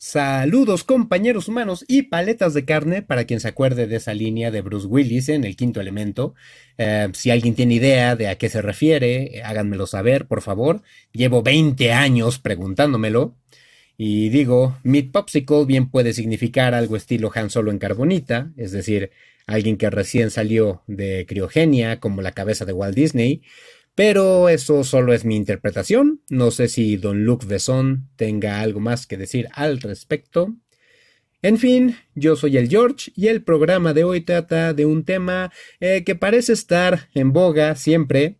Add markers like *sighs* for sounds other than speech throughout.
Saludos compañeros humanos y paletas de carne para quien se acuerde de esa línea de Bruce Willis en el quinto elemento. Eh, si alguien tiene idea de a qué se refiere, háganmelo saber, por favor. Llevo 20 años preguntándomelo. Y digo, Meat Popsicle bien puede significar algo estilo Han Solo en carbonita, es decir, alguien que recién salió de criogenia como la cabeza de Walt Disney, pero eso solo es mi interpretación. No sé si don Luc Besson tenga algo más que decir al respecto. En fin, yo soy el George y el programa de hoy trata de un tema eh, que parece estar en boga siempre,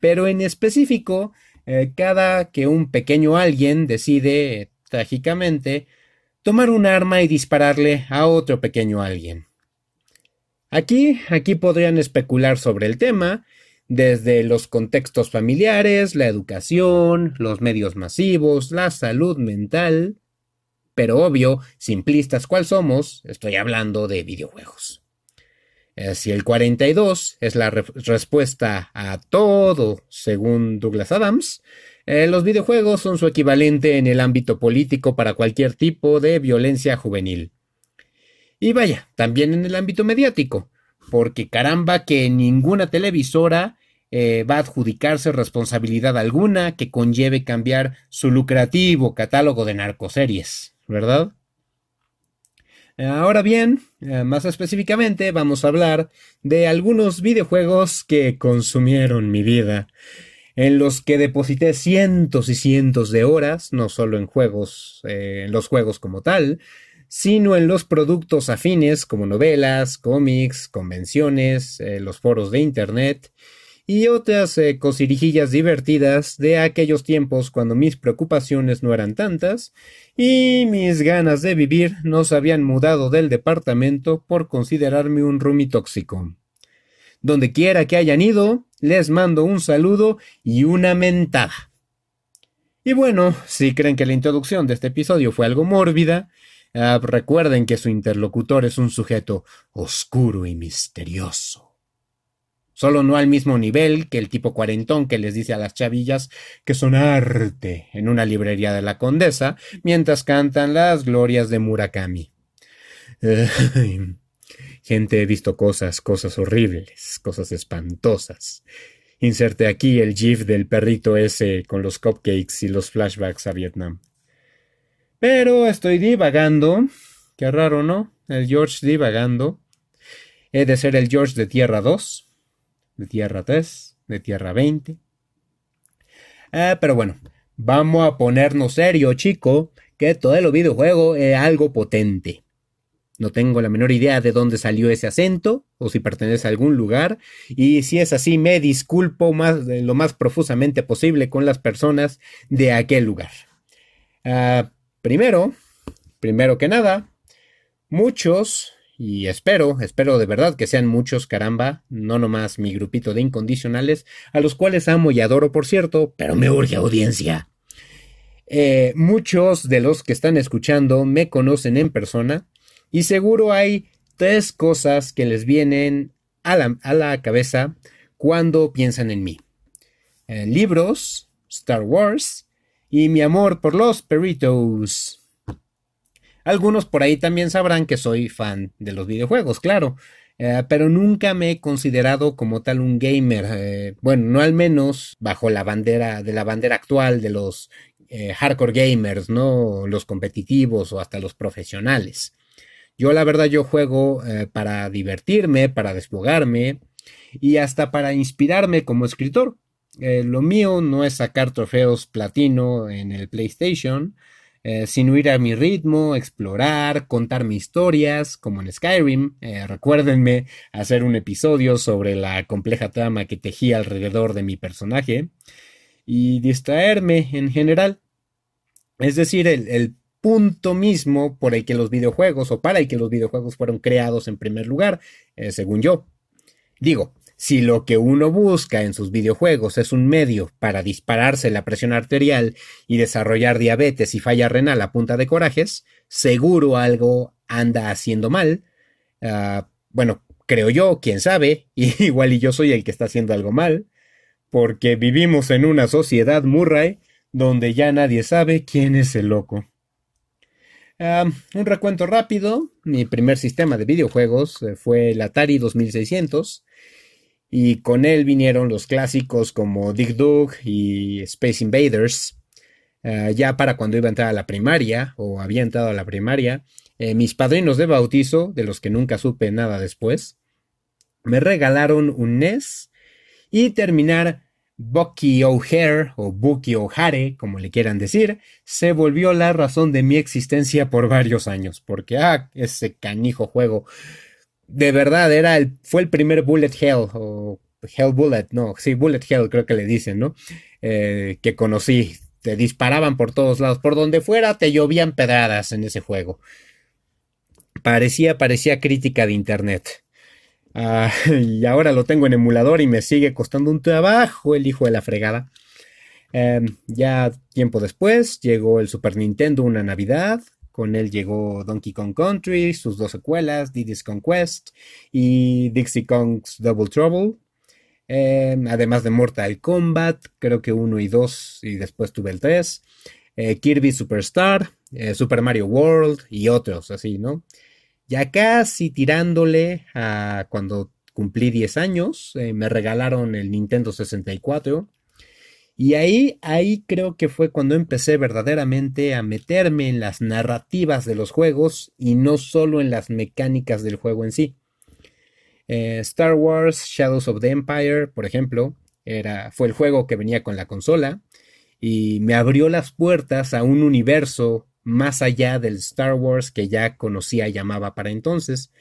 pero en específico, eh, cada que un pequeño alguien decide, trágicamente, tomar un arma y dispararle a otro pequeño alguien. Aquí, aquí podrían especular sobre el tema, desde los contextos familiares, la educación, los medios masivos, la salud mental. Pero obvio, simplistas cual somos, estoy hablando de videojuegos. Eh, si el 42 es la respuesta a todo, según Douglas Adams, eh, los videojuegos son su equivalente en el ámbito político para cualquier tipo de violencia juvenil. Y vaya, también en el ámbito mediático, porque caramba que ninguna televisora eh, va a adjudicarse responsabilidad alguna que conlleve cambiar su lucrativo catálogo de narcoseries, ¿verdad? Ahora bien, eh, más específicamente vamos a hablar de algunos videojuegos que consumieron mi vida, en los que deposité cientos y cientos de horas, no solo en juegos, eh, en los juegos como tal, sino en los productos afines como novelas, cómics, convenciones, los foros de Internet y otras eh, divertidas de aquellos tiempos cuando mis preocupaciones no eran tantas y mis ganas de vivir no se habían mudado del departamento por considerarme un rumi tóxico. Donde quiera que hayan ido, les mando un saludo y una mentada. Y bueno, si creen que la introducción de este episodio fue algo mórbida, ah, recuerden que su interlocutor es un sujeto oscuro y misterioso solo no al mismo nivel que el tipo cuarentón que les dice a las chavillas que son arte en una librería de la condesa mientras cantan las glorias de Murakami. gente, he visto cosas, cosas horribles, cosas espantosas. Inserte aquí el gif del perrito ese con los cupcakes y los flashbacks a Vietnam. Pero estoy divagando. Qué raro, ¿no? El George divagando. He de ser el George de Tierra 2 de tierra 3, de tierra 20. Ah, pero bueno, vamos a ponernos serio, chico, que todo el videojuego es algo potente. No tengo la menor idea de dónde salió ese acento o si pertenece a algún lugar. Y si es así, me disculpo más, lo más profusamente posible con las personas de aquel lugar. Ah, primero, primero que nada, muchos y espero, espero de verdad que sean muchos, caramba, no nomás mi grupito de incondicionales, a los cuales amo y adoro, por cierto, pero me urge audiencia. Eh, muchos de los que están escuchando me conocen en persona y seguro hay tres cosas que les vienen a la, cabeza cuando piensan en mí. Eh, libros, Star Wars y mi amor por los perritos. Algunos por ahí también sabrán que soy fan de los videojuegos, claro, eh, pero nunca me he considerado como tal un gamer. Eh, bueno, no al menos bajo la bandera de la bandera actual de los eh, hardcore gamers, no los competitivos o hasta los profesionales. Yo la verdad yo juego para divertirme, para desfogarme y hasta para inspirarme como escritor. lo mío no es sacar trofeos platino en el PlayStation, eh, sin huir a mi ritmo, explorar, contar mis historias, como en Skyrim. Eh, recuérdenme hacer un episodio sobre la compleja trama que tejí alrededor de mi personaje y distraerme en general. Es decir, el, punto mismo por el que los videojuegos o para el que los videojuegos fueron creados en primer lugar, eh, según yo. Digo, si lo que uno busca en sus videojuegos es un medio para dispararse la presión arterial y desarrollar diabetes y falla renal a punta de corajes, seguro algo anda haciendo mal. Ah, bueno, creo yo, quién sabe, *laughs* igual y yo soy el que está haciendo algo mal, porque vivimos en una sociedad Murray donde ya nadie sabe quién es el loco. un recuento rápido. Mi primer sistema de videojuegos eh, fue el Atari 2600. Y con él vinieron los clásicos como Dig Dug y Space Invaders. Eh, ya para cuando iba a entrar a la primaria, o había entrado a la primaria, eh, mis padrinos de bautizo, de los que nunca supe nada después, me regalaron un NES y terminar Bucky O'Hare o Bucky O'Hare, como le quieran decir, se volvió la razón de mi existencia por varios años, porque ah, ese canijo juego de verdad era el fue el primer Bullet Hell o Hell Bullet, no, sí, Bullet Hell creo que le dicen, ¿no? Eh, que conocí, te disparaban por todos lados, por donde fuera te llovían pedradas en ese juego. Parecía, parecía crítica de internet. Ah, *laughs* y ahora lo tengo en emulador y me sigue costando un trabajo el hijo de la fregada. Em, ya tiempo después llegó el Super Nintendo una Navidad. Con él llegó Donkey Kong Country, sus dos secuelas, Diddy's Conquest y Dixie Kong's Double Trouble. Em, además de Mortal Kombat, creo que uno y dos, y después tuve el 3. Eh, Kirby Superstar, eh, Super Mario World y otros así, ¿no? Ya casi tirándole a cuando cumplí 10 años, eh, me regalaron el Nintendo 64. Y ahí, ahí creo que fue cuando empecé verdaderamente a meterme en las narrativas de los juegos y no solo en las mecánicas del juego en sí. Eh, Star Wars Shadows of the Empire, por ejemplo, era, fue el juego que venía con la consola y me abrió las puertas a un universo más allá del Star Wars que ya conocía y llamaba para entonces,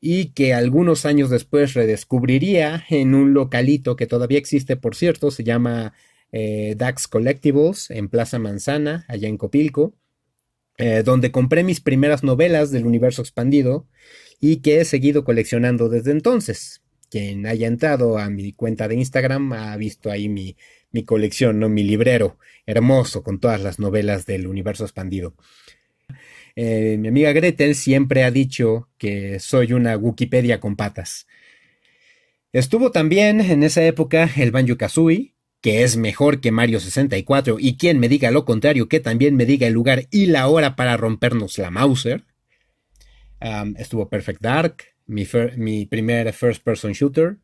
y que algunos años después redescubriría en un localito que todavía existe, por cierto, se llama eh, Dax Collectibles en Plaza Manzana, allá en Copilco, eh, donde compré mis primeras novelas del universo expandido y que he seguido coleccionando desde entonces. Quien haya entrado a mi cuenta de Instagram ha visto ahí mi, mi colección, ¿no? Mi librero hermoso con todas las novelas del universo expandido. Eh, mi amiga Gretel siempre ha dicho que soy una Wikipedia con patas. Estuvo también en esa época el Banjo Kazooie, que es mejor que Mario 64, y quien me diga lo contrario, que también me diga el lugar y la hora para rompernos la Mauser. estuvo Perfect Dark, mi, mi primer first person shooter.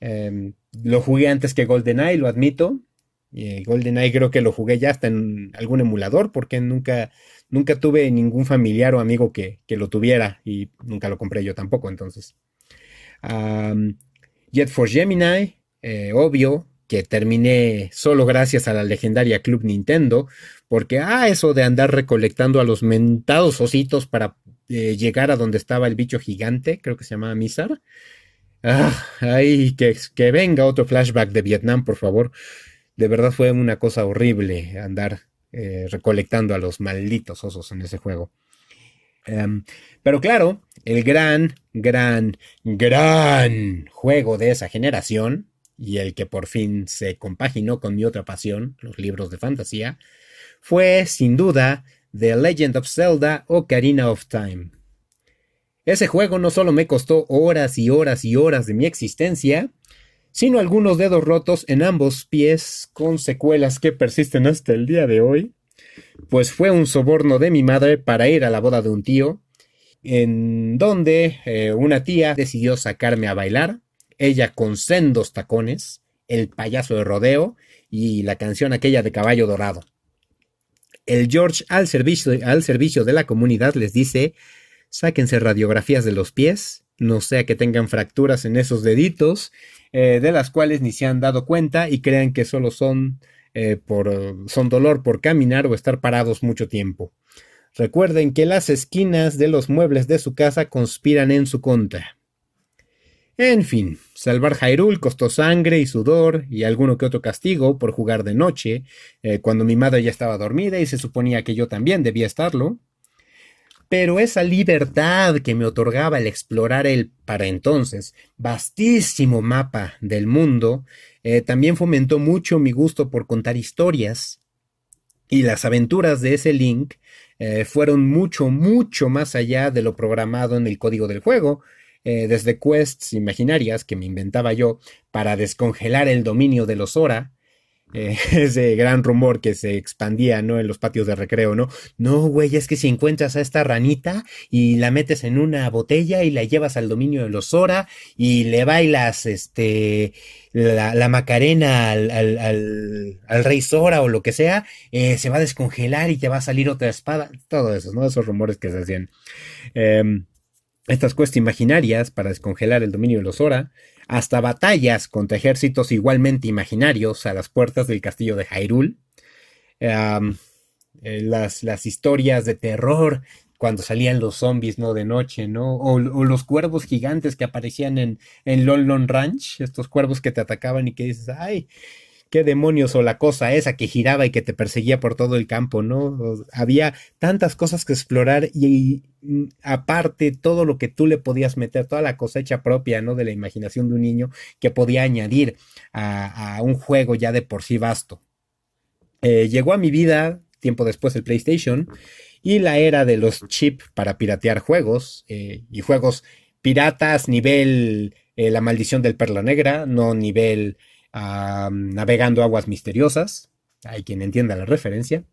Em, lo jugué antes que GoldenEye, lo admito. Eh, GoldenEye creo que lo jugué ya hasta en algún emulador porque nunca, nunca tuve ningún familiar o amigo que, lo tuviera y nunca lo compré yo tampoco entonces. Jet Force Gemini, eh, obvio que terminé solo gracias a la legendaria Club Nintendo porque, ah, eso de andar recolectando a los mentados ositos para eh, llegar a donde estaba el bicho gigante, creo que se llamaba Mizar. Ah, ay, que, que venga otro flashback de Vietnam, por favor. De verdad fue una cosa horrible andar eh, recolectando a los malditos osos en ese juego. Em, pero claro, el gran, gran, gran juego de esa generación, y el que por fin se compaginó con mi otra pasión, los libros de fantasía, fue sin duda The Legend of Zelda Ocarina of Time. Ese juego no solo me costó horas y horas y horas de mi existencia, sino algunos dedos rotos en ambos pies con secuelas que persisten hasta el día de hoy, pues fue un soborno de mi madre para ir a la boda de un tío, en donde eh, una tía decidió sacarme a bailar, ella con sendos tacones, el payaso de rodeo y la canción aquella de caballo dorado. El George al servicio, al servicio de la comunidad les dice sáquense radiografías de los pies, no sea que tengan fracturas en esos deditos, eh, de las cuales ni se han dado cuenta y crean que solo son, eh, por, son dolor por caminar o estar parados mucho tiempo. Recuerden que las esquinas de los muebles de su casa conspiran en su contra. En fin, salvar Hyrule costó sangre y sudor y alguno que otro castigo por jugar de noche, eh, cuando mi madre ya estaba dormida y se suponía que yo también debía estarlo. Pero esa libertad que me otorgaba el explorar el, para entonces, vastísimo mapa del mundo, eh, también fomentó mucho mi gusto por contar historias, y las aventuras de ese link eh, fueron mucho, mucho más allá de lo programado en el código del juego, eh, desde quests imaginarias que me inventaba yo para descongelar el dominio de los eh, *laughs* ese gran rumor que se expandía, ¿no? En los patios de recreo, ¿no? No, güey, es que si encuentras a esta ranita y la metes en una botella y la llevas al dominio de los y le bailas, este, la, Macarena al, al, rey Zora o lo que sea, eh, se va a descongelar y te va a salir otra espada. Todo eso, ¿no? Esos rumores que se hacían. Em, estas cuestas imaginarias para descongelar el dominio de los Zora hasta batallas contra ejércitos igualmente imaginarios a las puertas del castillo de Hyrule. Eh, las, las, historias de terror cuando salían los zombies, ¿no? De noche, ¿no? O, los cuervos gigantes que aparecían en, en Lon Ranch, estos cuervos que te atacaban y que dices, ay, qué demonios o la cosa esa que giraba y que te perseguía por todo el campo, ¿no? había tantas cosas que explorar y, mm, aparte todo lo que tú le podías meter, toda la cosecha propia, ¿no? De la imaginación de un niño que podía añadir a, un juego ya de por sí vasto. Eh, llegó a mi vida tiempo después el PlayStation y la era de los chips para piratear juegos eh, y juegos piratas nivel eh, La maldición del perla negra, no nivel navegando aguas misteriosas, hay quien entienda la referencia.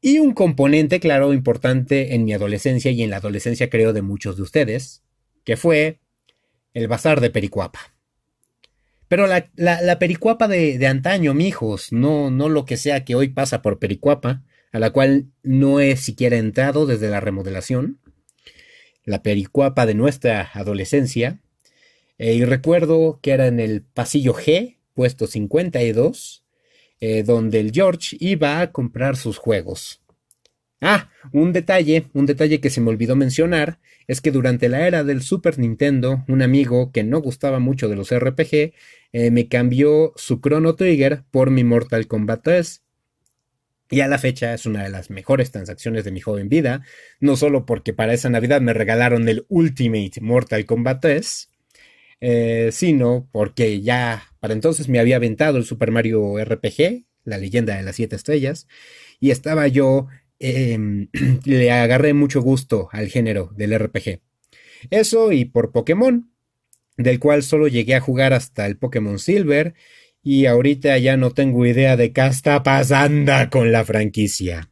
Y un componente, claro, importante en mi adolescencia y en la adolescencia creo de muchos de ustedes, que fue el bazar de Pericuapa. Pero la, Pericuapa de, de, antaño, mijos, no, no lo que sea que hoy pasa por Pericuapa, a la cual no he siquiera entrado desde la remodelación. La Pericuapa de nuestra adolescencia, eh, y recuerdo que era en el pasillo G, puesto 52, eh, donde el George iba a comprar sus juegos. Ah, un detalle, un detalle que se me olvidó mencionar, es que durante la era del Super Nintendo, un amigo que no gustaba mucho de los RPG, eh, me cambió su Chrono Trigger por mi Mortal Kombat 3. Y a la fecha es una de las mejores transacciones de mi joven vida, no solo porque para esa Navidad me regalaron el Ultimate Mortal Kombat 3, eh, sino porque ya para entonces me había aventado el Super Mario RPG, la leyenda de las siete estrellas, y estaba yo, em, *clears throat* le agarré mucho gusto al género del RPG. Eso y por Pokémon, del cual solo llegué a jugar hasta el Pokémon Silver, y ahorita ya no tengo idea de qué está pasando con la franquicia.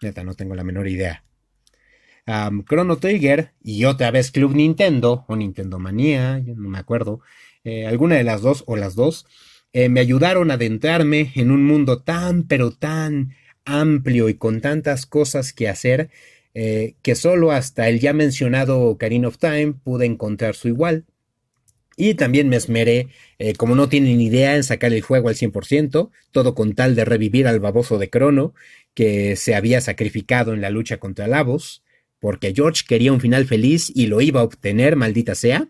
Neta, no tengo la menor idea. Chrono Trigger y otra vez Club Nintendo o Nintendo Manía, no me acuerdo, eh, alguna de las dos o las dos, eh, me ayudaron a adentrarme en un mundo tan pero tan amplio y con tantas cosas que hacer eh, que solo hasta el ya mencionado Ocarina of Time pude encontrar su igual. Y también me esmeré, como no tienen idea, en sacar el juego al 100%, todo con tal de revivir al baboso de Crono, que se había sacrificado en la lucha contra Lavos porque George quería un final feliz y lo iba a obtener, maldita sea.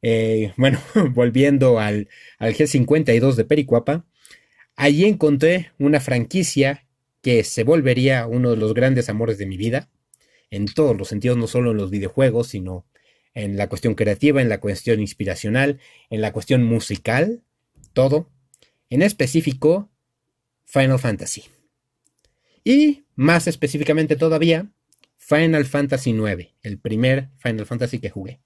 Eh, bueno, *laughs* volviendo al, al G52 de Pericuapa, allí encontré una franquicia que se volvería uno de los grandes amores de mi vida, en todos los sentidos, no solo en los videojuegos, sino en la cuestión creativa, en la cuestión inspiracional, en la cuestión musical, todo. En específico, Final Fantasy. Y más específicamente todavía, Final Fantasy IX, el primer Final Fantasy que jugué.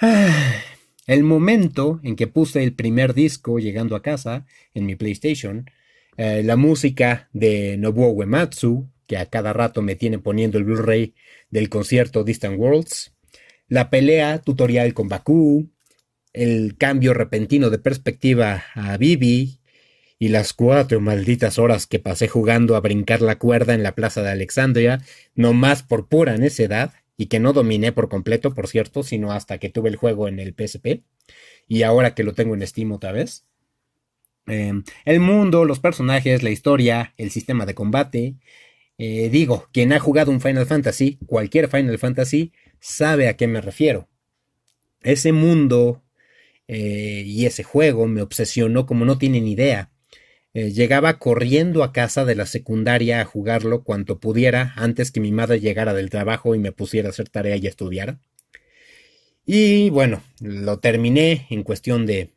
*sighs* el momento en que puse el primer disco llegando a casa en mi PlayStation, eh, la música de Nobuo Uematsu, que a cada rato me tiene poniendo el Blu-ray del concierto Distant Worlds, la pelea tutorial con Baku, el cambio repentino de perspectiva a Bibi y las cuatro malditas horas que pasé jugando a brincar la cuerda en la plaza de Alexandria, no más por pura necedad, y que no dominé por completo, por cierto, sino hasta que tuve el juego en el PSP, y ahora que lo tengo en Steam otra vez. Em, el mundo, los personajes, la historia, el sistema de combate. Eh, digo, quien ha jugado un Final Fantasy, cualquier Final Fantasy, sabe a qué me refiero. Ese mundo eh, y ese juego me obsesionó como no tienen idea. Eh, llegaba corriendo a casa de la secundaria a jugarlo cuanto pudiera antes que mi madre llegara del trabajo y me pusiera a hacer tarea y estudiar. Y bueno, lo terminé en cuestión de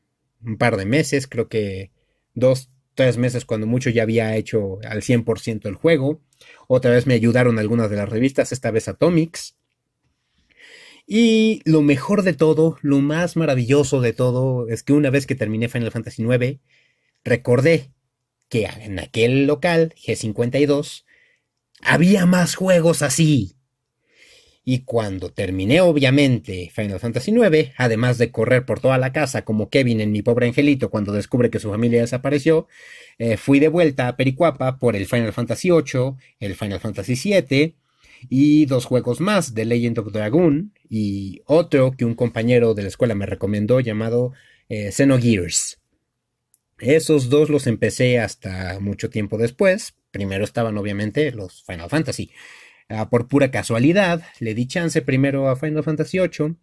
un par de meses, creo que dos, tres meses cuando mucho ya había hecho al 100% el juego. Otra vez me ayudaron algunas de las revistas, esta vez Atomics. Y lo mejor de todo, lo más maravilloso de todo, es que una vez que terminé Final Fantasy IX, recordé que en aquel local, G52, había más juegos así. Y cuando terminé, obviamente, Final Fantasy IX, además de correr por toda la casa como Kevin en Mi Pobre Angelito cuando descubre que su familia desapareció, eh, fui de vuelta a Pericuapa por el Final Fantasy VIII, el Final Fantasy VII y dos juegos más, The Legend of Dragoon y otro que un compañero de la escuela me recomendó llamado eh, Xenogears. Esos dos los empecé hasta mucho tiempo después. Primero estaban obviamente los Final Fantasy. Ah, por pura casualidad, le di chance primero a Final Fantasy VIII.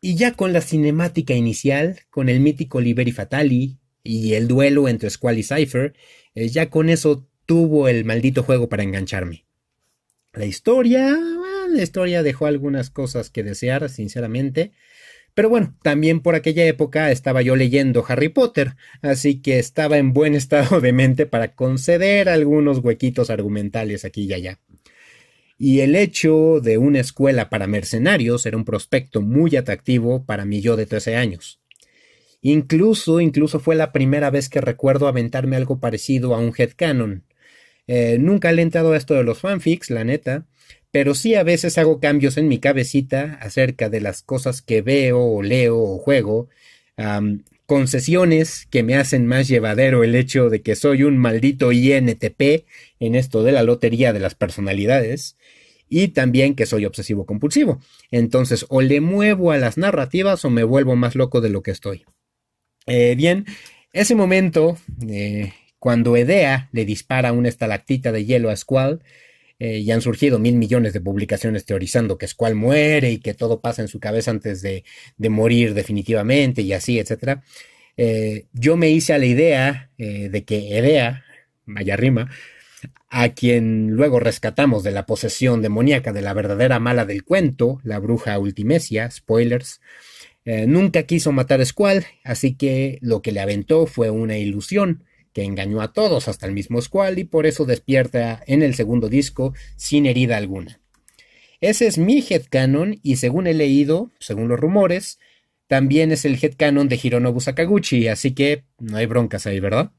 Y ya con la cinemática inicial, con el mítico Liberi Fatali y el duelo entre Squall y Cypher, eh, ya con eso tuvo el maldito juego para engancharme. La historia, la historia dejó algunas cosas que desear, sinceramente. Pero bueno, también por aquella época estaba yo leyendo Harry Potter, así que estaba en buen *laughs* estado de mente para conceder algunos huequitos argumentales aquí y allá y el hecho de una escuela para mercenarios era un prospecto muy atractivo para mi yo de 13 años. Incluso, incluso fue la primera vez que recuerdo aventarme algo parecido a un headcanon. Eh, nunca he entrado a esto de los fanfics, la neta, pero sí a veces hago cambios en mi cabecita acerca de las cosas que veo o leo o juego, concesiones que me hacen más llevadero el hecho de que soy un maldito INTP en esto de la lotería de las personalidades y también que soy obsesivo compulsivo. Entonces o le muevo a las narrativas o me vuelvo más loco de lo que estoy. Eh, bien, ese momento, eh, cuando Edea le dispara una estalactita de hielo a Squall, eh, y han surgido mil millones de publicaciones teorizando que Squall muere y que todo pasa en su cabeza antes de, morir definitivamente y así, etc. Eh, yo me hice a la idea eh, de que Edea, vaya rima, a quien luego rescatamos de la posesión demoníaca de la verdadera mala del cuento, la bruja Ultimesia, spoilers, nunca quiso matar a Squall, así que lo que le aventó fue una ilusión que engañó a todos hasta el mismo Squall y por eso despierta en el segundo disco sin herida alguna. Ese es mi headcanon y según he leído, según los rumores, también es el headcanon de Hironobu Sakaguchi, así que no hay broncas ahí, ¿verdad?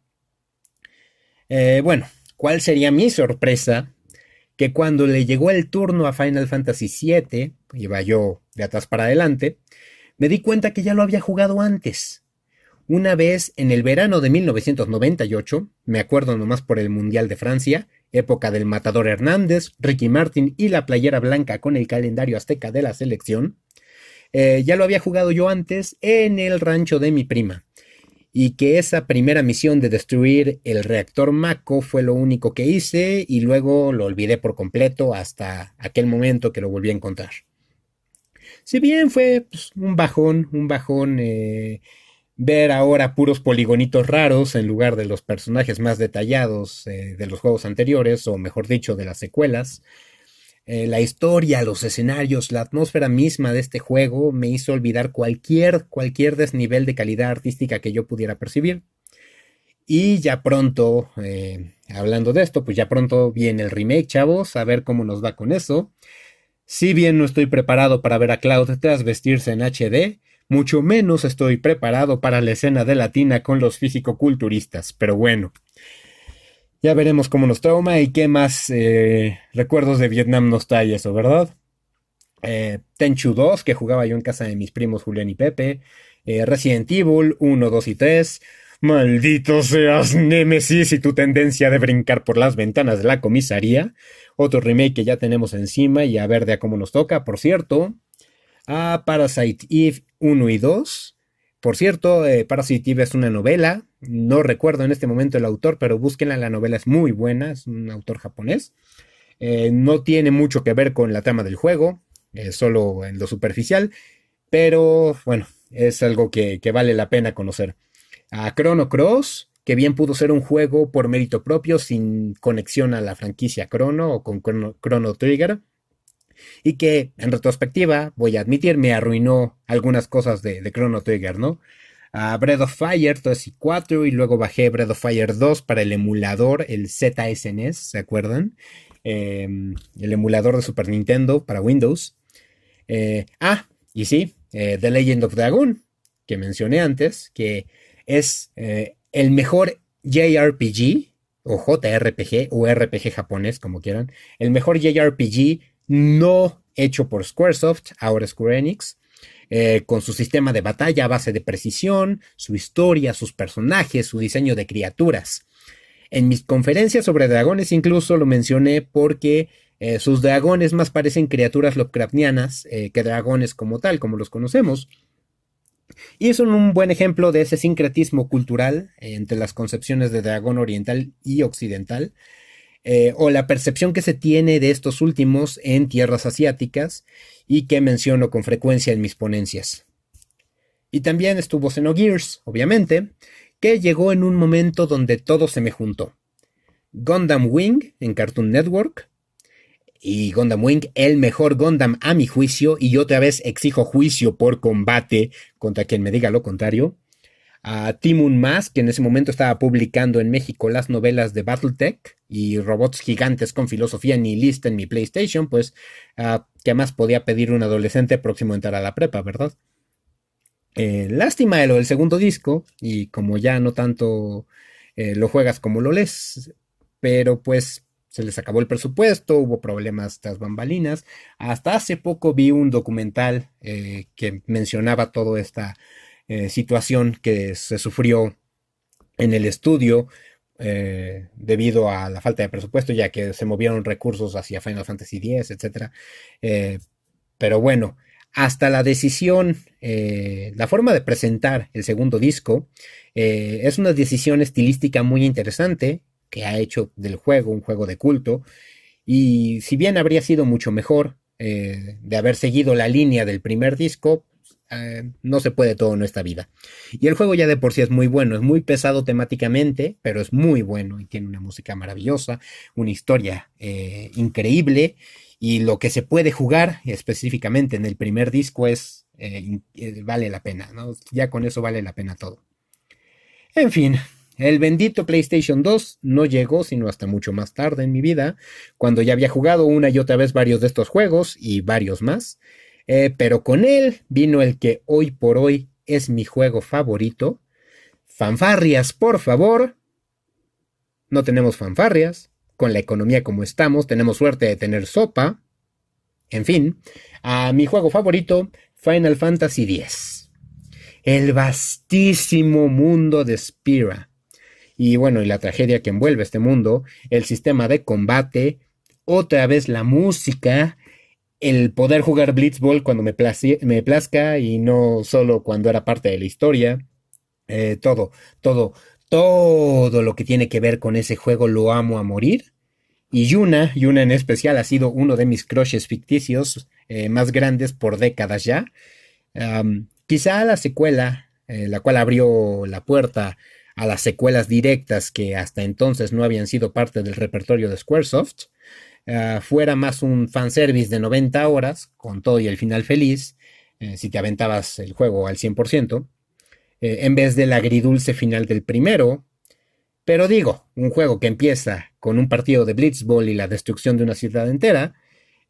Eh, bueno, ¿cuál sería mi sorpresa? Que cuando le llegó el turno a Final Fantasy VII, iba yo de atrás para adelante, me di cuenta que ya lo había jugado antes. Una vez en el verano de 1998, me acuerdo nomás por el Mundial de Francia, época del Matador Hernández, Ricky Martin y la playera blanca con el calendario azteca de la selección, eh, ya lo había jugado yo antes en el rancho de mi prima. Y que esa primera misión de destruir el reactor Mako fue lo único que hice y luego lo olvidé por completo hasta aquel momento que lo volví a encontrar. Si bien fue pues, un bajón, un bajón eh, ver ahora puros poligonitos raros en lugar de los personajes más detallados eh, de los juegos anteriores, o mejor dicho, de las secuelas. Eh, la historia, los escenarios, la atmósfera misma de este juego me hizo olvidar cualquier, cualquier desnivel de calidad artística que yo pudiera percibir. Y ya pronto, eh, hablando de esto, pues ya pronto viene el remake, chavos, a ver cómo nos va con eso. Si bien no estoy preparado para ver a Cloud tras vestirse en HD, mucho menos estoy preparado para la escena de latina con los físico-culturistas, pero bueno. Ya veremos cómo nos trauma y qué más eh, recuerdos de Vietnam nos trae eso, ¿verdad? Eh, Tenchu 2, que jugaba yo en casa de mis primos Julián y Pepe. Eh, Resident Evil 1, 2 y 3. Maldito seas Nemesis y tu tendencia de brincar por las ventanas de la comisaría. Otro remake que ya tenemos encima y a ver de a cómo nos toca, por cierto a Parasite Eve 1 y 2. Por cierto, eh, Parasite Eve es una novela. No recuerdo en este momento el autor, pero búsquenla. La novela es muy buena. Es un autor japonés. Eh, no tiene mucho que ver con la trama del juego, solo en lo superficial. Pero bueno, es algo que, vale la pena conocer. A Chrono Cross, que bien pudo ser un juego por mérito propio, sin conexión a la franquicia Chrono o con Chrono Trigger y que en retrospectiva, voy a admitir, me arruinó algunas cosas de, Chrono Trigger, ¿no? A Breath of Fire 3 y 4 y luego bajé Breath of Fire 2 para el emulador, el ZSNES, ¿se acuerdan? Em, el emulador de Super Nintendo para Windows. ah, y sí, The Legend of Dragon, que mencioné antes, que es el mejor JRPG o JRPG o RPG japonés, como quieran, el mejor JRPG no hecho por Squaresoft, ahora Square Enix, eh, con su sistema de batalla a base de precisión, su historia, sus personajes, su diseño de criaturas. En mis conferencias sobre dragones incluso lo mencioné porque eh, sus dragones más parecen criaturas Lovecraftianas eh, que dragones como tal, como los conocemos. Y son un buen ejemplo de ese sincretismo cultural entre las concepciones de dragón oriental y occidental, eh, o la percepción que se tiene de estos últimos en tierras asiáticas y que menciono con frecuencia en mis ponencias. Y también estuvo Xenogears, obviamente, que llegó en un momento donde todo se me juntó. Gundam Wing en Cartoon Network, y Gundam Wing, el mejor Gundam a mi juicio, y otra vez exijo juicio por combate contra quien me diga lo contrario. A Timun Mas, que en ese momento estaba publicando en México las novelas de Battletech y robots gigantes con filosofía nihilista en mi PlayStation, pues, uh, ¿qué más podía pedir un adolescente próximo a entrar a la prepa, verdad? Eh, lástima de lo del segundo disco, y como ya no tanto eh, lo juegas como lo lees, pero pues se les acabó el presupuesto, hubo problemas tras bambalinas. Hasta hace poco vi un documental eh, que mencionaba toda esta eh, situación que se sufrió en el estudio eh, debido a la falta de presupuesto, ya que se movieron recursos hacia Final Fantasy X, etc. pero bueno, hasta la decisión, la forma de presentar el segundo disco, es una decisión estilística muy interesante que ha hecho del juego un juego de culto. Y si bien habría sido mucho mejor eh, de haber seguido la línea del primer disco, eh, no se puede todo en esta vida. Y el juego ya de por sí es muy bueno, es muy pesado temáticamente, pero es muy bueno y tiene una música maravillosa, una historia eh, increíble y lo que se puede jugar específicamente en el primer disco es vale la pena. Ya con eso vale la pena todo. En fin, el bendito PlayStation 2 no llegó sino hasta mucho más tarde en mi vida, cuando ya había jugado una y otra vez varios de estos juegos y varios más. Eh, pero con él vino el que hoy por hoy es mi juego favorito. Fanfarrias, por favor. No tenemos fanfarrias. Con la economía como estamos, tenemos suerte de tener sopa. En fin, a mi juego favorito, Final Fantasy X. El vastísimo mundo de Spira y bueno, y la tragedia que envuelve este mundo, el sistema de combate, otra vez la música, el poder jugar Blitzball cuando me, me plazca y no solo cuando era parte de la historia, eh, todo, todo, todo lo que tiene que ver con ese juego lo amo a morir. Y Yuna, Yuna en especial, ha sido uno de mis crushes ficticios eh, más grandes por décadas ya. quizá la secuela, eh, la cual abrió la puerta a las secuelas directas que hasta entonces no habían sido parte del repertorio de Squaresoft, eh, fuera más un fanservice de 90 horas, con todo y el final feliz, eh, si te aventabas el juego al 100%, eh, en vez del agridulce final del primero. Pero digo, un juego que empieza con un partido de Blitzball y la destrucción de una ciudad entera,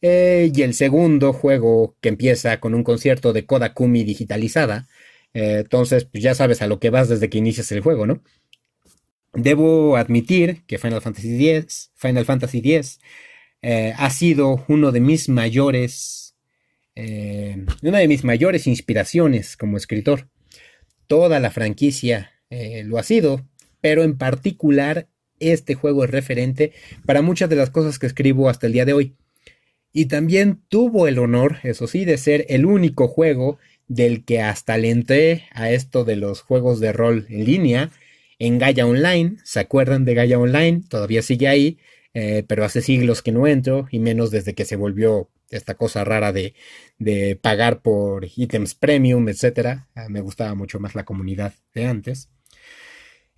y el segundo juego que empieza con un concierto de Kodakumi digitalizada, entonces, pues ya sabes a lo que vas desde que inicias el juego, ¿no? Debo admitir que Final Fantasy X, Final Fantasy X, eh, ha sido uno de mis mayores, eh, una de mis mayores inspiraciones como escritor. Toda la franquicia lo ha sido, pero en particular este juego es referente para muchas de las cosas que escribo hasta el día de hoy. Y también tuvo el honor, eso sí, de ser el único juego del que hasta le entré a esto de los juegos de rol en línea en Gaia Online. ¿Se acuerdan de Gaia Online? Todavía sigue ahí, eh, pero hace siglos que no entro y menos desde que se volvió esta cosa rara de, de pagar por ítems premium, etc. Ah, me gustaba mucho más la comunidad de antes.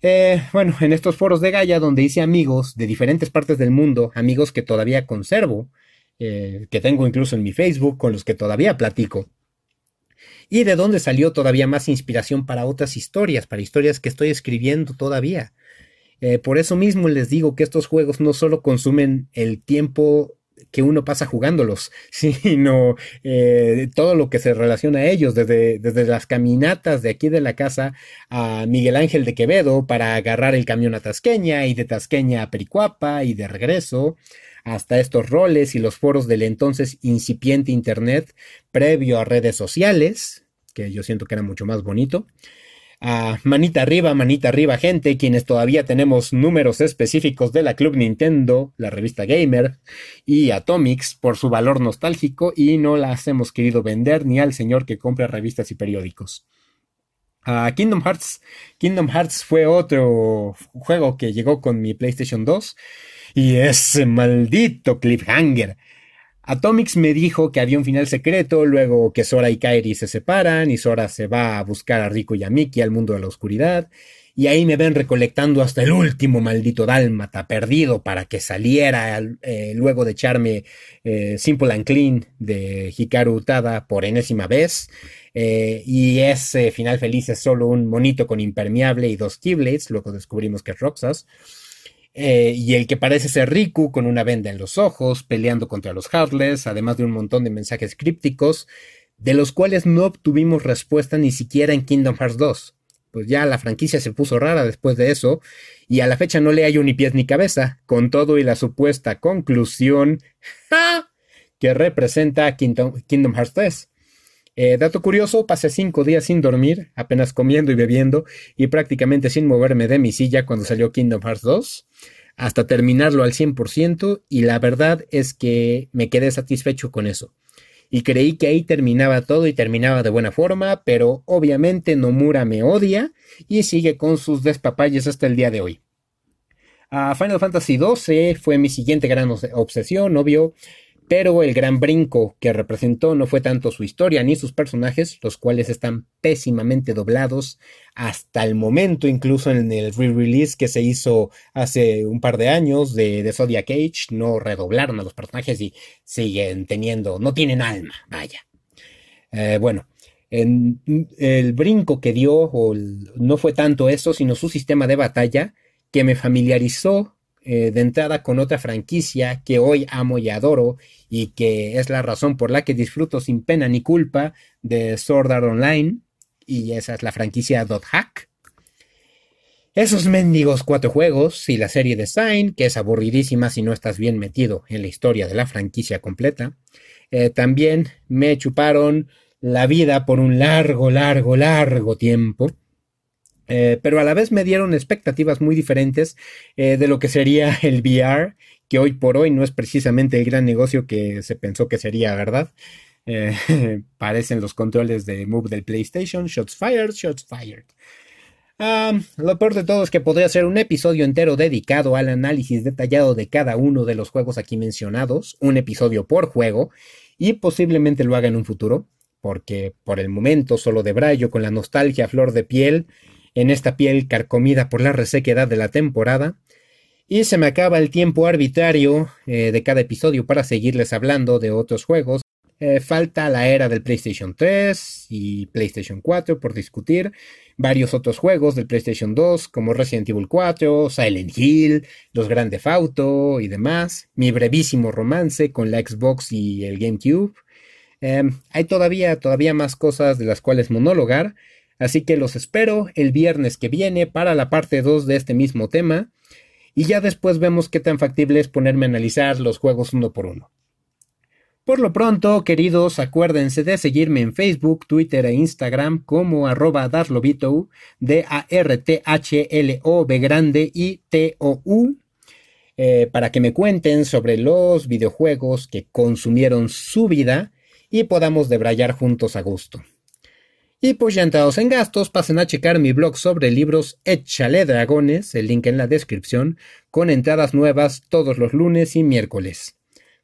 Eh, bueno, en estos foros de Gaia, donde hice amigos de diferentes partes del mundo, amigos que todavía conservo, eh, que tengo incluso en mi Facebook, con los que todavía platico y de dónde salió todavía más inspiración para otras historias, para historias que estoy escribiendo todavía. Eh, por eso mismo les digo que estos juegos no solo consumen el tiempo que uno pasa jugándolos, *laughs* sino eh, todo lo que se relaciona a ellos, desde, desde las caminatas de aquí de la casa a Miguel Ángel de Quevedo para agarrar el camión a Tasqueña y de Tasqueña a Pericuapa y de regreso, hasta estos roles y los foros del entonces incipiente Internet previo a redes sociales, que yo siento que era mucho más bonito. Ah, manita arriba, manita arriba, gente, quienes todavía tenemos números específicos de la Club Nintendo, la revista Gamer y Atomics por su valor nostálgico y no las hemos querido vender ni al señor que compra revistas y periódicos. Kingdom Hearts. Kingdom Hearts fue otro juego que llegó con mi PlayStation 2 y ese maldito cliffhanger. Atomics me dijo que había un final secreto, luego que Sora y Kairi se separan y Sora se va a buscar a Rico y a Mickey al mundo de la oscuridad. Y ahí me ven recolectando hasta el último maldito dálmata perdido para que saliera eh, luego de echarme eh, Simple and Clean de Hikaru Utada por enésima vez. Eh, y ese final feliz es solo un monito con impermeable y dos Keyblades, luego descubrimos que es Roxas. Eh, y el que parece ser Riku con una venda en los ojos, peleando contra los Heartless, además de un montón de mensajes crípticos, de los cuales no obtuvimos respuesta ni siquiera en Kingdom Hearts 2. Pues ya la franquicia se puso rara después de eso, y a la fecha no le hallo ni pies ni cabeza, con todo y la supuesta conclusión que representa Kingdom, Kingdom Hearts 3. Eh, dato curioso, pasé cinco días sin dormir, apenas comiendo y bebiendo, y prácticamente sin moverme de mi silla cuando salió Kingdom Hearts 2, hasta terminarlo al 100%, y la verdad es que me quedé satisfecho con eso. Y creí que ahí terminaba todo y terminaba de buena forma, pero obviamente Nomura me odia y sigue con sus despapalles hasta el día de hoy. A Final Fantasy XII fue mi siguiente gran obsesión, obvio. Pero el gran brinco que representó no fue tanto su historia ni sus personajes, los cuales están pésimamente doblados hasta el momento, incluso en el re-release que se hizo hace un par de años de, de Zodiac Age, no redoblaron a los personajes y siguen teniendo, no tienen alma, vaya. Eh, bueno, el brinco que dio no fue tanto eso, sino su sistema de batalla que me familiarizó eh, de entrada con otra franquicia que hoy amo y adoro y que es la razón por la que disfruto sin pena ni culpa de Sword Art Online y esa es la franquicia Dot Hack. Esos mendigos cuatro juegos y la serie de Sign, que es aburridísima si no estás bien metido en la historia de la franquicia completa, eh, también me chuparon la vida por un largo, largo, largo tiempo. Eh, pero a la vez me dieron expectativas muy diferentes eh, de lo que sería *laughs* el VR, que hoy por hoy no es precisamente el gran negocio que se pensó que sería, ¿verdad? Eh, *laughs* parecen los controles de Move del PlayStation, shots fired, shots fired. lo peor de todo es que podría ser un episodio entero dedicado al análisis detallado de cada uno de los juegos aquí mencionados, un episodio por juego, y posiblemente lo haga en un futuro, porque por el momento solo de Brayo con la nostalgia flor de piel en esta piel carcomida por la resequedad de la temporada. Y se me acaba el tiempo arbitrario eh, de cada episodio para seguirles hablando de otros juegos. Eh, falta la era del PlayStation 3 y PlayStation 4 por discutir. Varios otros juegos del PlayStation 2 como Resident Evil 4, Silent Hill, los Grande Auto y demás. Mi brevísimo romance con la Xbox y el GameCube. Em, hay todavía, todavía más cosas de las cuales monologar. Así que los espero el viernes que viene para la parte 2 de este mismo tema. Y ya después vemos qué tan factible es ponerme a analizar los juegos uno por uno. Por lo pronto, queridos, acuérdense de seguirme en Facebook, Twitter e Instagram como arroba darlovito, D-A-R-T-H-L-O-B grande y T-O-U, eh, para que me cuenten sobre los videojuegos que consumieron su vida y podamos debrayar juntos a gusto. Y pues ya entrados en gastos, pasen a checar mi blog sobre libros Échale Dragones, el link en la descripción, con entradas nuevas todos los lunes y miércoles.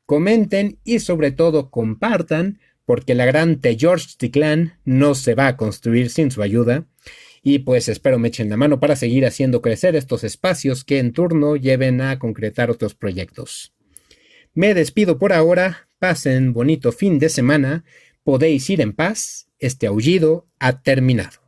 Comenten y sobre todo compartan, porque la gran T. George Clan no se va a construir sin su ayuda. Y pues espero me echen la mano para seguir haciendo crecer estos espacios que en turno lleven a concretar otros proyectos. Me despido por ahora, pasen bonito fin de semana, podéis ir en paz este aullido ha terminado.